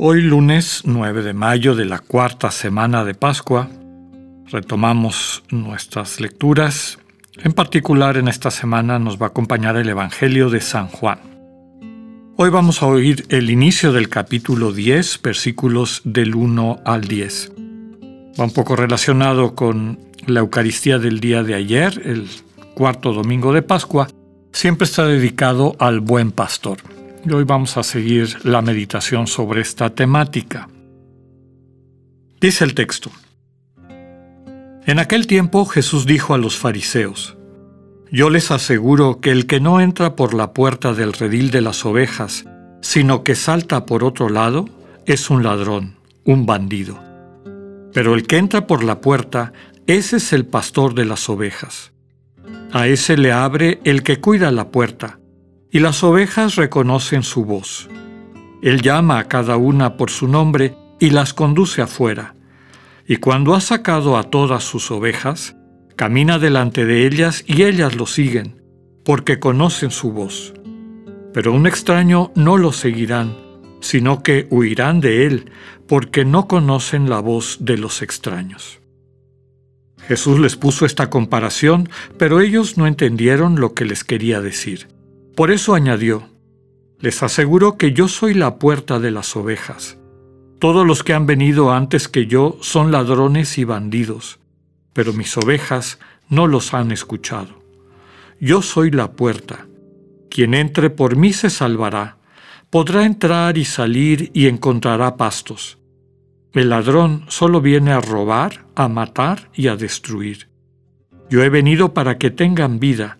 Hoy lunes 9 de mayo de la cuarta semana de Pascua, retomamos nuestras lecturas. En particular en esta semana nos va a acompañar el Evangelio de San Juan. Hoy vamos a oír el inicio del capítulo 10, versículos del 1 al 10. Va un poco relacionado con la Eucaristía del día de ayer, el cuarto domingo de Pascua, siempre está dedicado al buen pastor. Y hoy vamos a seguir la meditación sobre esta temática. Dice el texto. En aquel tiempo Jesús dijo a los fariseos, Yo les aseguro que el que no entra por la puerta del redil de las ovejas, sino que salta por otro lado, es un ladrón, un bandido. Pero el que entra por la puerta, ese es el pastor de las ovejas. A ese le abre el que cuida la puerta, y las ovejas reconocen su voz. Él llama a cada una por su nombre y las conduce afuera. Y cuando ha sacado a todas sus ovejas, camina delante de ellas y ellas lo siguen, porque conocen su voz. Pero un extraño no lo seguirán, sino que huirán de él, porque no conocen la voz de los extraños. Jesús les puso esta comparación, pero ellos no entendieron lo que les quería decir. Por eso añadió, les aseguro que yo soy la puerta de las ovejas. Todos los que han venido antes que yo son ladrones y bandidos, pero mis ovejas no los han escuchado. Yo soy la puerta. Quien entre por mí se salvará. Podrá entrar y salir y encontrará pastos. El ladrón solo viene a robar, a matar y a destruir. Yo he venido para que tengan vida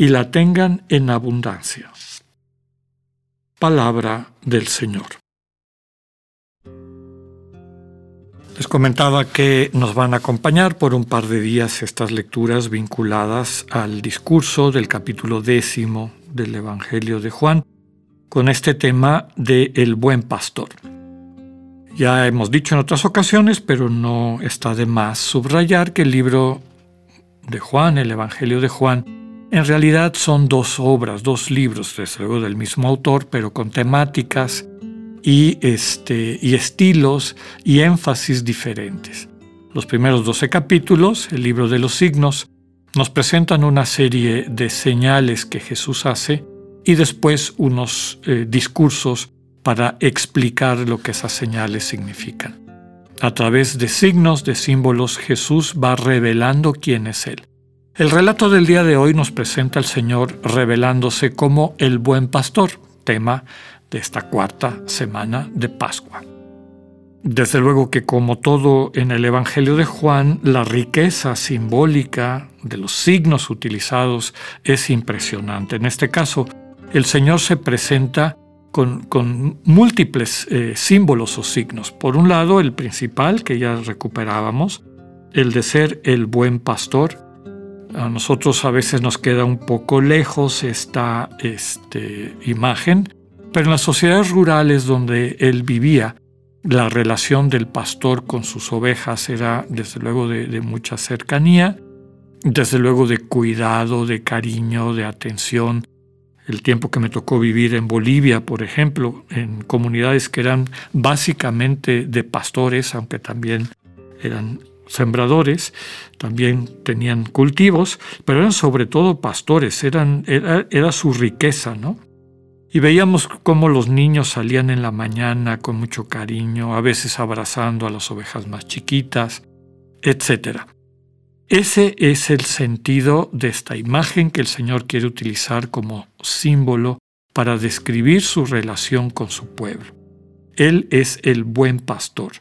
y la tengan en abundancia. Palabra del Señor. Les comentaba que nos van a acompañar por un par de días estas lecturas vinculadas al discurso del capítulo décimo del Evangelio de Juan con este tema de el buen pastor. Ya hemos dicho en otras ocasiones, pero no está de más subrayar que el libro de Juan, el Evangelio de Juan, en realidad son dos obras, dos libros, desde luego del mismo autor, pero con temáticas y, este, y estilos y énfasis diferentes. Los primeros 12 capítulos, el libro de los signos, nos presentan una serie de señales que Jesús hace y después unos eh, discursos para explicar lo que esas señales significan. A través de signos, de símbolos, Jesús va revelando quién es Él. El relato del día de hoy nos presenta al Señor revelándose como el buen pastor, tema de esta cuarta semana de Pascua. Desde luego que como todo en el Evangelio de Juan, la riqueza simbólica de los signos utilizados es impresionante. En este caso, el Señor se presenta con, múltiples eh, símbolos o signos. Por un lado, el principal que ya recuperábamos, el de ser el buen pastor. A nosotros a veces nos queda un poco lejos esta este, imagen, pero en las sociedades rurales donde él vivía, la relación del pastor con sus ovejas era desde luego de mucha cercanía, desde luego de cuidado, de cariño, de atención, el tiempo que me tocó vivir en Bolivia, por ejemplo, en comunidades que eran básicamente de pastores, aunque también eran sembradores, también tenían cultivos, pero eran sobre todo pastores, era, era su riqueza, ¿no? Y veíamos cómo los niños salían en la mañana con mucho cariño, a veces abrazando a las ovejas más chiquitas, etcétera. Ese es el sentido de esta imagen que el Señor quiere utilizar como símbolo para describir su relación con su pueblo. Él es el buen pastor.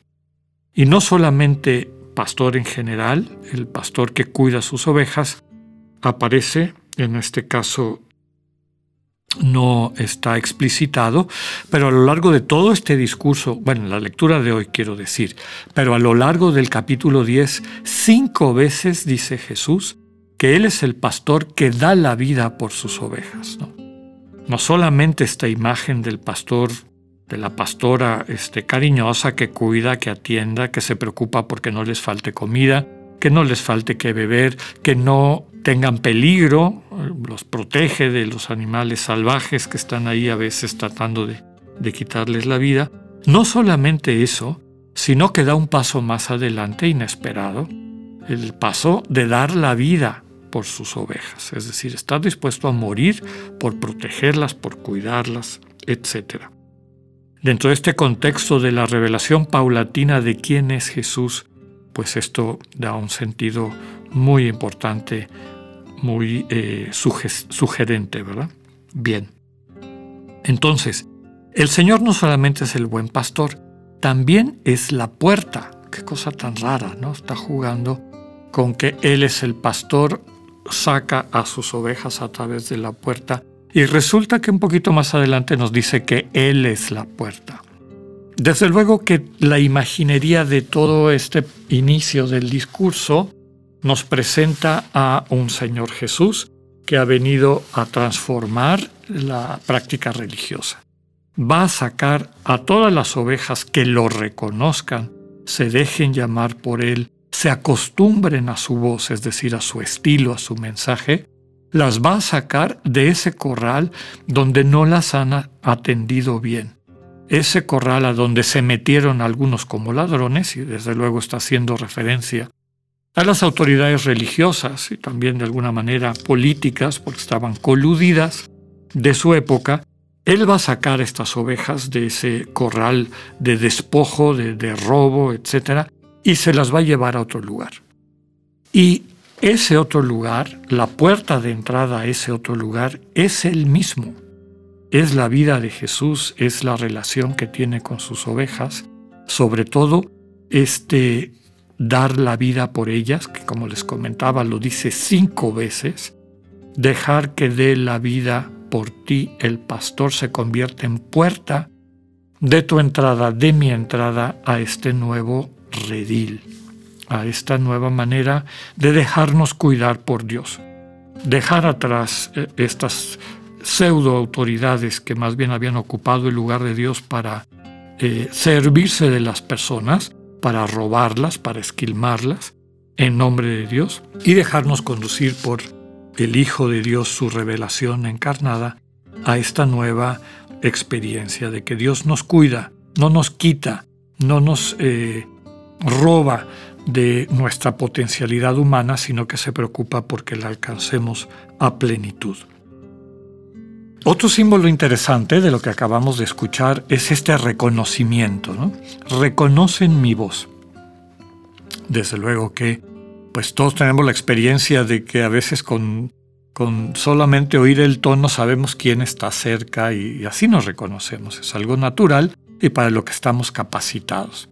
Y no solamente pastor en general, el pastor que cuida sus ovejas, aparece, en este caso, no está explicitado, pero a lo largo de todo este discurso, bueno, la lectura de hoy quiero decir, pero a lo largo del capítulo 10, cinco veces dice Jesús que Él es el pastor que da la vida por sus ovejas. No, no solamente esta imagen del pastor, de la pastora este, cariñosa que cuida, que atienda, que se preocupa porque no les falte comida, que no les falte que beber, que no tengan peligro, los protege de los animales salvajes que están ahí a veces tratando de, de quitarles la vida. No solamente eso, sino que da un paso más adelante inesperado, el paso de dar la vida por sus ovejas, es decir, está dispuesto a morir por protegerlas, por cuidarlas, etc. Dentro de este contexto de la revelación paulatina de quién es Jesús, pues esto da un sentido muy importante, muy eh, sugerente, ¿verdad? Bien. Entonces, el Señor no solamente es el buen pastor, también es la puerta. Qué cosa tan rara, ¿no? Está jugando con que Él es el pastor, saca a sus ovejas a través de la puerta y resulta que un poquito más adelante nos dice que Él es la puerta. Desde luego que la imaginería de todo este inicio del discurso nos presenta a un Señor Jesús que ha venido a transformar la práctica religiosa. Va a sacar a todas las ovejas que lo reconozcan, se dejen llamar por Él, se acostumbren a su voz, es decir, a su estilo, a su mensaje, las va a sacar de ese corral donde no las han atendido bien ese corral a donde se metieron algunos como ladrones, y desde luego está haciendo referencia a las autoridades religiosas y también de alguna manera políticas, porque estaban coludidas de su época, él va a sacar estas ovejas de ese corral de despojo, de, robo, etc., y se las va a llevar a otro lugar. Y ese otro lugar, la puerta de entrada a ese otro lugar, es el mismo. Es la vida de Jesús, es la relación que tiene con sus ovejas, sobre todo este dar la vida por ellas, que como les comentaba lo dice cinco veces, dejar que dé la vida por ti el pastor se convierte en puerta de tu entrada, de mi entrada a este nuevo redil, a esta nueva manera de dejarnos cuidar por Dios. Dejar atrás eh, estas pseudo autoridades que más bien habían ocupado el lugar de Dios para eh, servirse de las personas, para robarlas, para esquilmarlas en nombre de Dios y dejarnos conducir por el Hijo de Dios, su revelación encarnada, a esta nueva experiencia de que Dios nos cuida, no nos quita, no nos eh, roba de nuestra potencialidad humana, sino que se preocupa porque la alcancemos a plenitud. Otro símbolo interesante de lo que acabamos de escuchar es este reconocimiento. ¿no? Reconocen mi voz. Desde luego que pues todos tenemos la experiencia de que a veces con, con solamente oír el tono sabemos quién está cerca y, y así nos reconocemos. Es algo natural y para lo que estamos capacitados.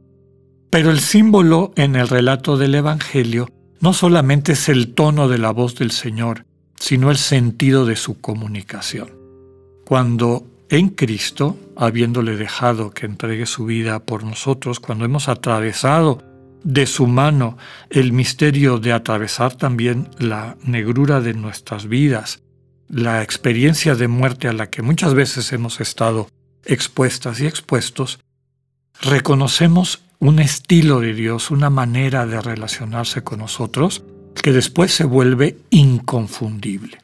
Pero el símbolo en el relato del Evangelio no solamente es el tono de la voz del Señor, sino el sentido de su comunicación. Cuando en Cristo, habiéndole dejado que entregue su vida por nosotros, cuando hemos atravesado de su mano el misterio de atravesar también la negrura de nuestras vidas, la experiencia de muerte a la que muchas veces hemos estado expuestas y expuestos, reconocemos un estilo de Dios, una manera de relacionarse con nosotros que después se vuelve inconfundible.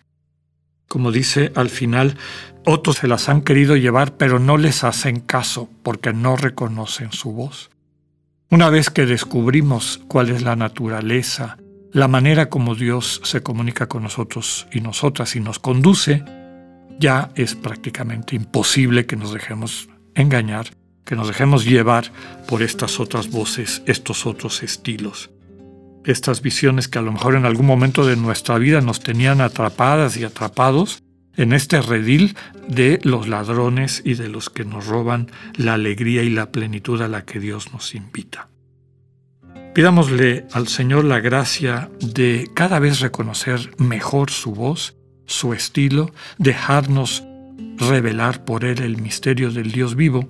Como dice al final, otros se las han querido llevar, pero no les hacen caso porque no reconocen su voz. Una vez que descubrimos cuál es la naturaleza, la manera como Dios se comunica con nosotros y nosotras y nos conduce, ya es prácticamente imposible que nos dejemos engañar, que nos dejemos llevar por estas otras voces, estos otros estilos estas visiones que a lo mejor en algún momento de nuestra vida nos tenían atrapadas y atrapados en este redil de los ladrones y de los que nos roban la alegría y la plenitud a la que Dios nos invita. Pidámosle al Señor la gracia de cada vez reconocer mejor su voz, su estilo, dejarnos revelar por Él el misterio del Dios vivo